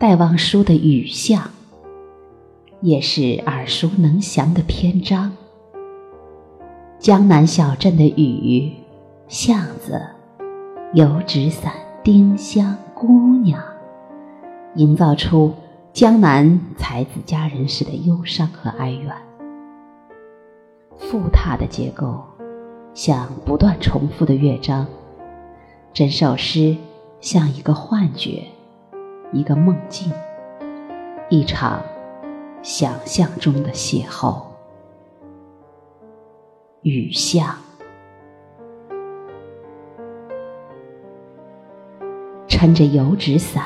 戴望舒的雨巷，也是耳熟能详的篇章。江南小镇的雨巷子，油纸伞、丁香姑娘，营造出江南才子佳人时的忧伤和哀怨。复沓的结构，像不断重复的乐章。整首诗像一个幻觉，一个梦境，一场想象中的邂逅。雨巷，撑着油纸伞，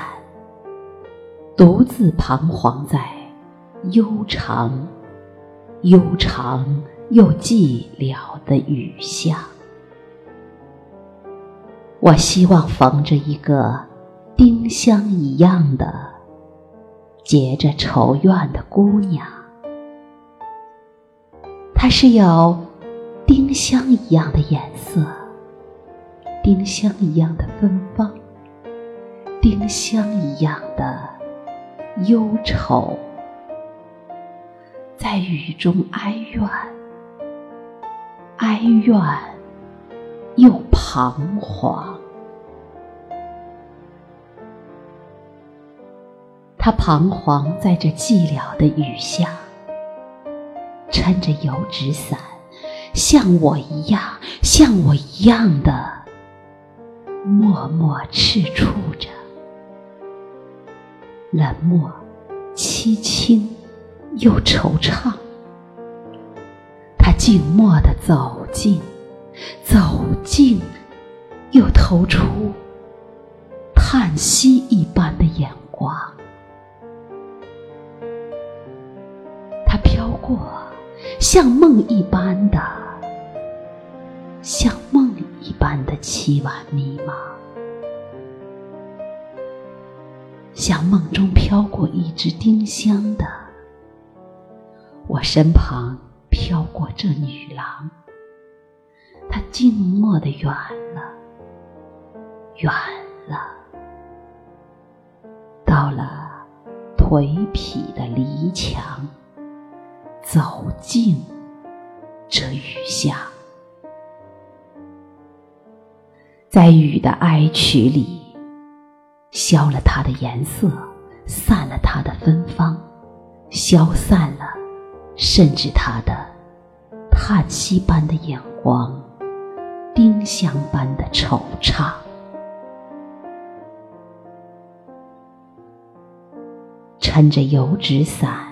独自彷徨在悠长、悠长又寂寥的雨巷。我希望逢着一个丁香一样的结着愁怨的姑娘，她是有。丁香一样的颜色，丁香一样的芬芳，丁香一样的忧愁，在雨中哀怨，哀怨又彷徨。他彷徨在这寂寥的雨下，撑着油纸伞。像我一样，像我一样的默默赤触着，冷漠、凄清又惆怅。他静默的走近，走近，又投出叹息一般的眼光。过，像梦一般的。像梦一般的凄婉迷茫，像梦中飘过一只丁香的，我身旁飘过这女郎，她静默的远了，远了，到了颓圮的篱墙，走进这雨下。在雨的哀曲里，消了它的颜色，散了它的芬芳，消散了，甚至它的叹息般的眼光，丁香般的惆怅。撑着油纸伞，